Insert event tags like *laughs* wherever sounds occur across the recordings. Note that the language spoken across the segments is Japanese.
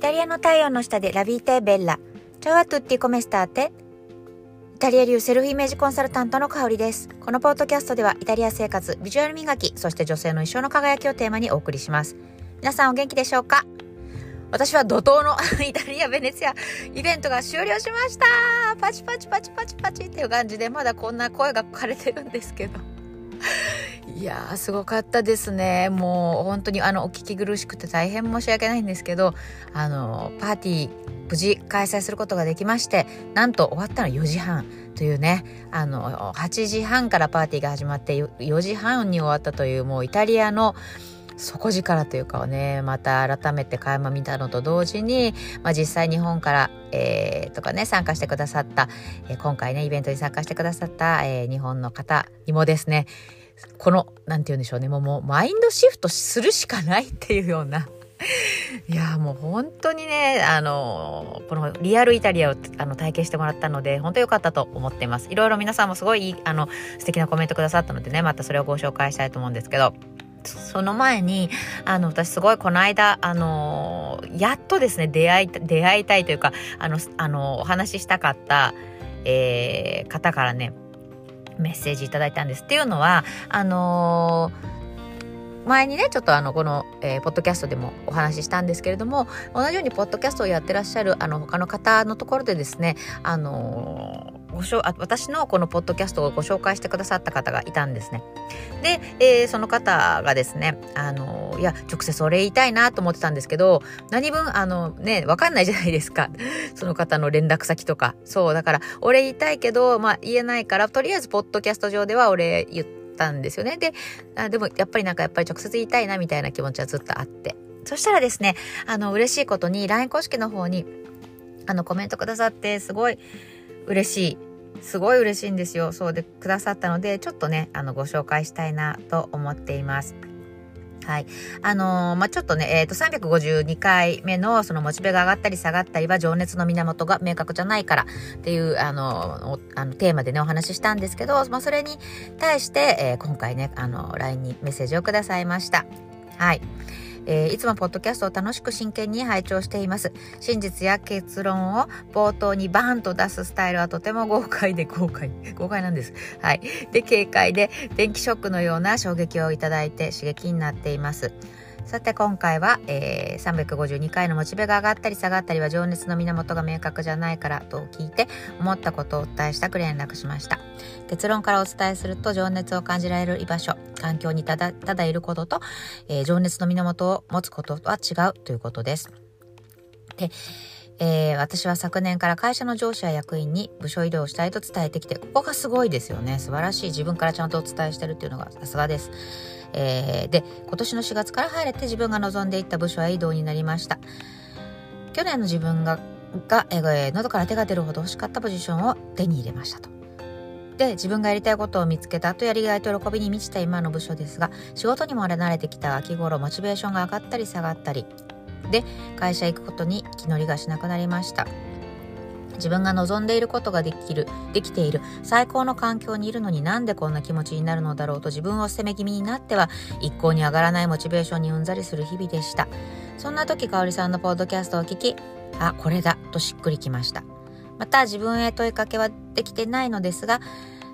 イタリアの太陽の下でラビーテベッラ。チャワトゥッティコメスターテ。イタリア流セルフイメージコンサルタントの香りです。このポッドキャストではイタリア生活、ビジュアル磨き、そして女性の一生の輝きをテーマにお送りします。皆さんお元気でしょうか？私は怒涛の *laughs* イタリア・ベネツィアイベントが終了しましたパチパチパチパチパチっていう感じでまだこんな声が枯れてるんですけどいやすごかったですね。もう本当にあのお聞き苦しくて大変申し訳ないんですけどあのパーティー無事開催することができましてなんと終わったの4時半というねあの8時半からパーティーが始まって4時半に終わったというもうイタリアの底力というかをねまた改めて垣間見たのと同時に、まあ、実際日本から、えー、とかね参加してくださった、えー、今回ねイベントに参加してくださった、えー、日本の方にもですねこの何て言うんでしょうね。もうもうマインドシフトするしかないっていうような。*laughs* いやもう本当にねあのこのリアルイタリアをあの体験してもらったので本当良かったと思っています。いろいろ皆さんもすごいあの素敵なコメントくださったのでねまたそれをご紹介したいと思うんですけど。その前にあの私すごいこの間あのやっとですね出会い出会いたいというかあのあのお話ししたかった、えー、方からねメッセージいただいたんです。っていうのはあの前にねちょっとあのこの、えー、ポッドキャストでもお話ししたんですけれども同じようにポッドキャストをやってらっしゃるあの他の方のところでですねあのごしょあ私のこのポッドキャストをご紹介してくださった方がいたんですね。で、えー、その方がですね、あの、いや、直接お礼言いたいなと思ってたんですけど、何分、あのね、わかんないじゃないですか。*laughs* その方の連絡先とか。そう、だから、お礼言いたいけど、まあ言えないから、とりあえずポッドキャスト上ではお礼言ったんですよね。で、あでもやっぱりなんかやっぱり直接言いたいなみたいな気持ちはずっとあって。そしたらですね、あの、嬉しいことに LINE 公式の方に、あの、コメントくださって、すごい嬉しいすごい嬉しいんですよ。そうでくださったので、ちょっとね、あの、ご紹介したいなと思っています。はい。あのー、まあ、ちょっとね、えっ、ー、と、352回目の、その、モチベが上がったり下がったりは、情熱の源が明確じゃないからっていう、あの、あの、テーマでね、お話ししたんですけど、まあ、それに対して、え今回ね、あの、LINE にメッセージをくださいました。はい。えー、いつもポッドキャストを楽しく真剣に拝聴しています。真実や結論を冒頭にバーンと出すスタイルはとても豪快で豪快。*laughs* 豪快なんです。はい。で、軽快で電気ショックのような衝撃をいただいて刺激になっています。さて今回は、えー、352回のモチベが上がったり下がったりは情熱の源が明確じゃないからと聞いて思ったことをお伝えしたく連絡しました。結論からお伝えすると情熱を感じられる居場所環境にただただいることと、えー、情熱の源を持つこととは違うということです。でえー、私は昨年から会社の上司や役員に部署移動したいと伝えてきてここがすごいですよね。素晴らしい。自分からちゃんとお伝えしてるっていうのがさすがです。えー、で今年の4月から入れて自分が望んでいった部署へ移動になりました。去年の自分がが、えー、喉から手が出るほど欲しかったポジションを手に入れましたと。で自分がやりたいことを見つけたとやりがいと喜びに満ちた今の部署ですが仕事にも慣れてきた秋頃モチベーションが上がったり下がったり。で会社行くことに気乗りがしなくなりました。自分が望んでいることができる、できている最高の環境にいるのになんでこんな気持ちになるのだろうと自分を責め気味になっては一向に上がらないモチベーションにうんざりする日々でした。そんな時、かおりさんのポッドキャストを聞き、あ、これだとしっくりきました。また自分へ問いかけはできてないのですが、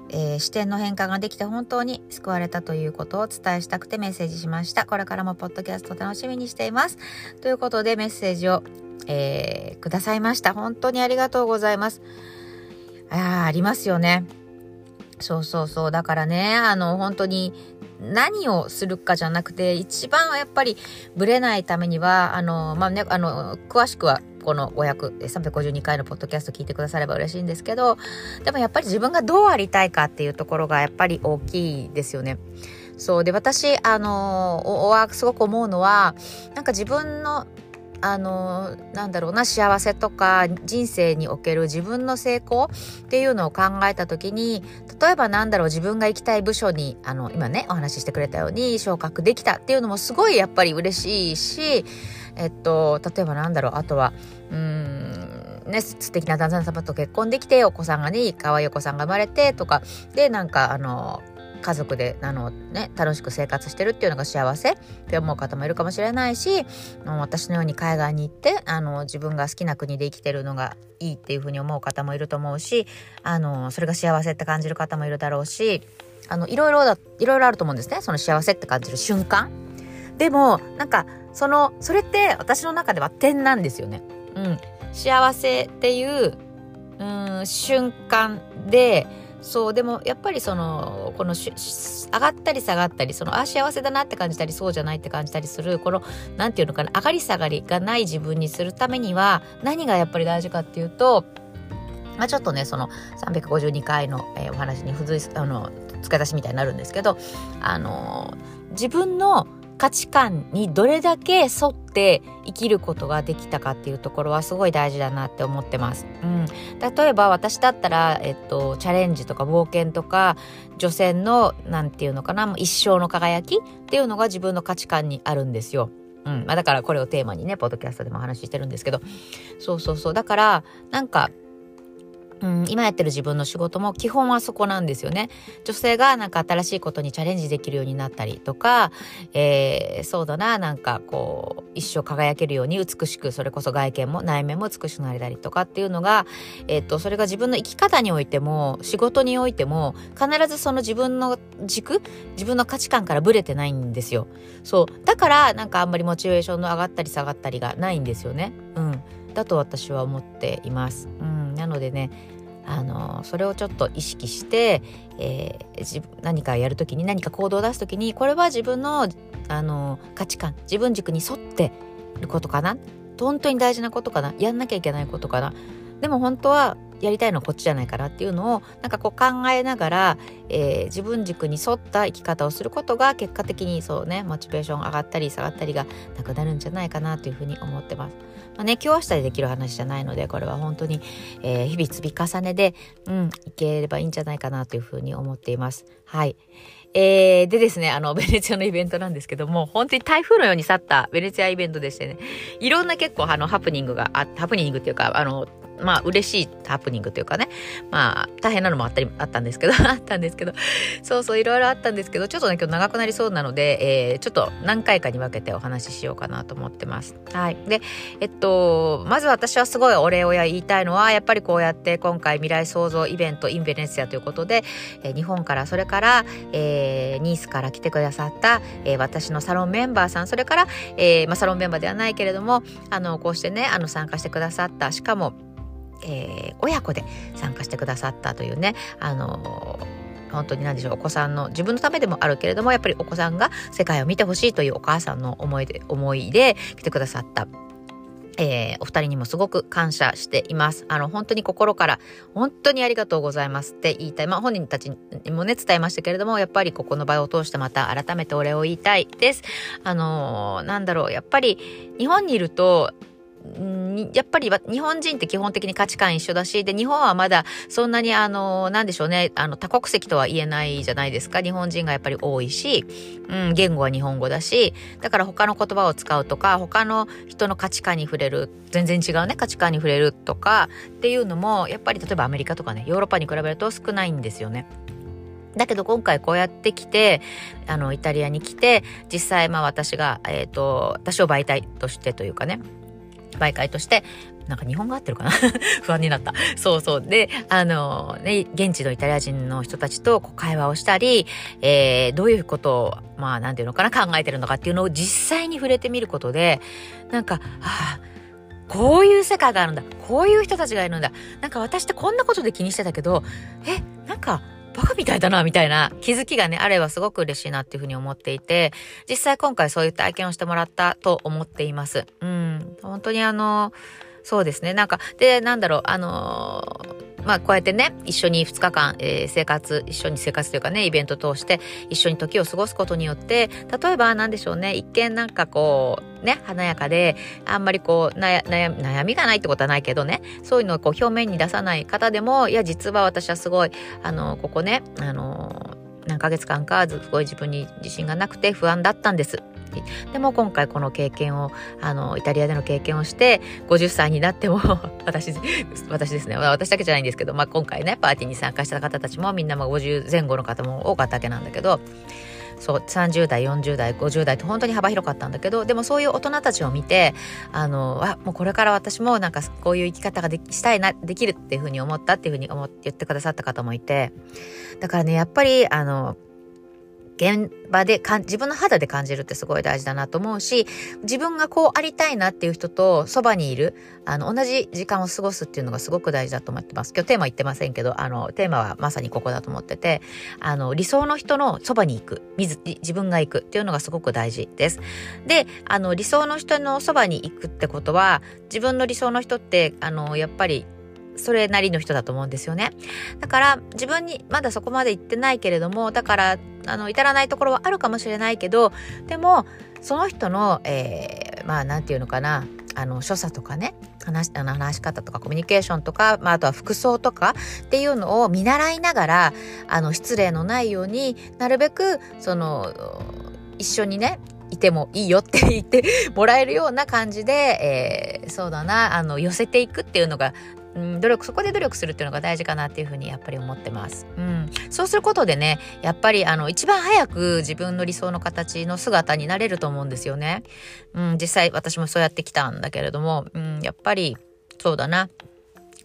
えー、視点の変化ができて本当に救われたということをお伝えしたくてメッセージしました。これからもポッドキャスト楽しみにしています。ということでメッセージをえー、くださいました。本当にありがとうございます。あありますよね。そうそうそう。だからね、あの、本当に何をするかじゃなくて、一番はやっぱりブレないためには、あの、まあね、あの、詳しくはこの500、352回のポッドキャスト聞いてくだされば嬉しいんですけど、でもやっぱり自分がどうありたいかっていうところがやっぱり大きいですよね。そう。で、私、あの、お、おすごく思うのは、なんか自分のあのなんだろうな幸せとか人生における自分の成功っていうのを考えた時に例えばなんだろう自分が行きたい部署にあの今ねお話ししてくれたように昇格できたっていうのもすごいやっぱり嬉しいしえっと例えばなんだろうあとはうんね素敵な旦那様と結婚できてお子さんがね可愛いお子さんが生まれてとかでなんかあの家族であの、ね、楽しく生活してるっていうのが幸せって思う方もいるかもしれないし私のように海外に行ってあの自分が好きな国で生きてるのがいいっていうふうに思う方もいると思うしあのそれが幸せって感じる方もいるだろうしあのいろいろだいろいろあると思うんですねその幸せって感じる瞬間。でもなんかそのそれって私の中では点なんですよね。うん、幸せっていううん瞬間でそうでもやっぱりそのこの上がったり下がったりそのあ幸せだなって感じたりそうじゃないって感じたりするこの何て言うのかな上がり下がりがない自分にするためには何がやっぱり大事かっていうとまあ、ちょっとねその352回の、えー、お話に付随あの付け出しみたいになるんですけどあの自分の価値観にどれだけ沿って生きることができたかっていうところはすごい大事だなって思ってます。うん、例えば私だったら、えっと、チャレンジとか冒険とか女性の何て言うのかな一生の輝きっていうのが自分の価値観にあるんですよ。うんまあ、だからこれをテーマにねポッドキャストでもお話ししてるんですけどそうそうそうだからなんかうん、今やってる自分の仕事も基本はそこなんですよね。女性がなんか新しいことにチャレンジできるようになったりとか、えー、そうだな、なんかこう、一生輝けるように美しく、それこそ外見も内面も美しくなれたりとかっていうのが、えっ、と、それが自分の生き方においても、仕事においても、必ずその自分の軸、自分の価値観からブレてないんですよ。そう。だから、なんかあんまりモチベーションの上がったり下がったりがないんですよね。うん。だと私は思っています。うんなのでねあのそれをちょっと意識して、えー、何かやる時に何か行動を出す時にこれは自分のあの価値観自分軸に沿ってることかな？本当に大事なことかな？やんなきゃいけないことかな？でも本当はやりたいのはこっちじゃないかなっていうのをなんかこう考えながら、えー、自分軸に沿った生き方をすることが結果的にそうねモチベーション上がったり下がったりがなくなるんじゃないかなというふうに思ってます。まあね、今日明日でできる話じゃないのでこれは本当に、えー、日々積み重ねで、うん、いければいいんじゃないかなというふうに思っています。はい。えー、でですね、あの、ベネツィアのイベントなんですけども、本当に台風のように去ったベネツィアイベントでしてね、いろんな結構あの、ハプニングがあ、ハプニングっていうか、あの、まあ嬉しいハプニングというかね、まあ大変なのもあったり、あったんですけど、*laughs* あったんですけど、そうそういろいろあったんですけど、ちょっとね今日長くなりそうなので、えー、ちょっと何回かに分けてお話ししようかなと思ってます。はい。で、えっと、まず私はすごいお礼を言いたいのは、やっぱりこうやって今回未来創造イベントインベネツィアということで、えー、日本からそれから、えー、ニースから来てくださった、えー、私のサロンメンバーさん、それから、えー、まあサロンメンバーではないけれども、あの、こうしてね、あの参加してくださった、しかも、えー、親子で参加してくださったというね、あのー、本当に何でしょうお子さんの自分のためでもあるけれどもやっぱりお子さんが世界を見てほしいというお母さんの思いで思いで来てくださったえー、お二人にもすごく感謝しています。あの、本当に心から、本当にありがとうございますって言いたい。まあ、本人たちにもね、伝えましたけれども、やっぱりここの場を通してまた改めてお礼を言いたいです。あのー、なんだろう、やっぱり日本にいると、やっぱり日本人って基本的に価値観一緒だし、で、日本はまだそんなにあの、なんでしょうね、あの、多国籍とは言えないじゃないですか。日本人がやっぱり多いし、うん、言語は日本語だし、だから他の言葉を使うとか、他の人の価値観に触れる、全然違うね、価値観に触れるとかっていうのも、やっぱり例えばアメリカとかね、ヨーロッパに比べると少ないんですよね。だけど今回こうやって来て、あの、イタリアに来て、実際まあ私が、えっ、ー、と、私を媒体としてというかね、媒介として、なんか日本語合ってるかな？*laughs* 不安になった。そうそう。で、あの、ね、現地のイタリア人の人たちとこう会話をしたり、えー、どういうことを、まあ、なんていうのかな、考えてるのかっていうのを実際に触れてみることで、なんか、はあ、こういう世界があるんだ。こういう人たちがいるんだ。なんか私ってこんなことで気にしてたけど、え、なんか、バカみたいだな、みたいな気づきがね、あればすごく嬉しいなっていうふうに思っていて、実際今回そういう体験をしてもらったと思っています。うん。本当にあの、そうですね。なんか、で、なんだろう、あのまあ、こうやってね、一緒に2日間、えー、生活、一緒に生活というかね、イベント通して一緒に時を過ごすことによって、例えば何でしょうね、一見なんかこう、ね、華やかで、あんまりこう、悩悩みがないってことはないけどね、そういうのをこう表面に出さない方でも、いや、実は私はすごい、あの、ここね、あの、何ヶ月間かすごい自分に自信がなくて不安だったんです。ってでも今回この経験をあのイタリアでの経験をして50歳になっても *laughs* 私私ですね。私だけじゃないんですけど、まあ、今回ねパーティーに参加した方たちもみんなも50前後の方も多かったわけなんだけどそう30代40代50代と本当に幅広かったんだけどでもそういう大人たちを見てあのあもうこれから私もなんかこういう生き方がでしたいなできるっていうふうに思ったっていうふうに思って言ってくださった方もいてだからねやっぱりあの現場でかん自分の肌で感じるってすごい大事だなと思うし自分がこうありたいなっていう人とそばにいるあの同じ時間を過ごすっていうのがすごく大事だと思ってます。今日テーマ言ってませんけどあのテーマはまさにここだと思っててあの理想の人のそばに行く自分が行くっていうのがすごく大事です。であの理想の人のそばに行くってことは自分の理想の人ってあのやっぱりそれなりの人だと思うんですよね。だから自分にまだそこまで行ってないけれども、だからあの至らないところはあるかもしれないけど、でもその人の、えー、まあなんていうのかな、あの所作とかね、話あの話し方とかコミュニケーションとか、まあ、あとは服装とかっていうのを見習いながらあの失礼のないようになるべくその一緒にねいてもいいよ *laughs* って言ってもらえるような感じで、えー、そうだなあの寄せていくっていうのがうん、努力そこで努力するっていうのが大事かなっていうふうにやっぱり思ってます。うん、そうすることでねやっぱりあの一番早く自分の理想の形の姿になれると思うんですよね。うん、実際私もそうやってきたんだけれども、うん、やっぱりそうだな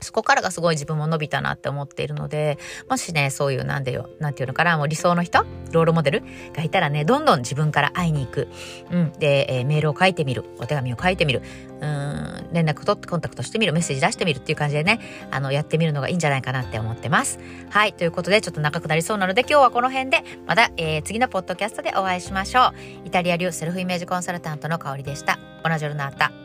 そこからがすごい自分も伸びたなって思っているので、もしね、そういうなんでよ、なんていうのかな、もう理想の人、ロールモデルがいたらね、どんどん自分から会いに行く。うん。で、えー、メールを書いてみる。お手紙を書いてみる。うん、連絡取ってコンタクトしてみる。メッセージ出してみるっていう感じでね、あの、やってみるのがいいんじゃないかなって思ってます。はい。ということで、ちょっと長くなりそうなので、今日はこの辺で、また、えー、次のポッドキャストでお会いしましょう。イタリア流セルフイメージコンサルタントの香りでした。同じようなあった。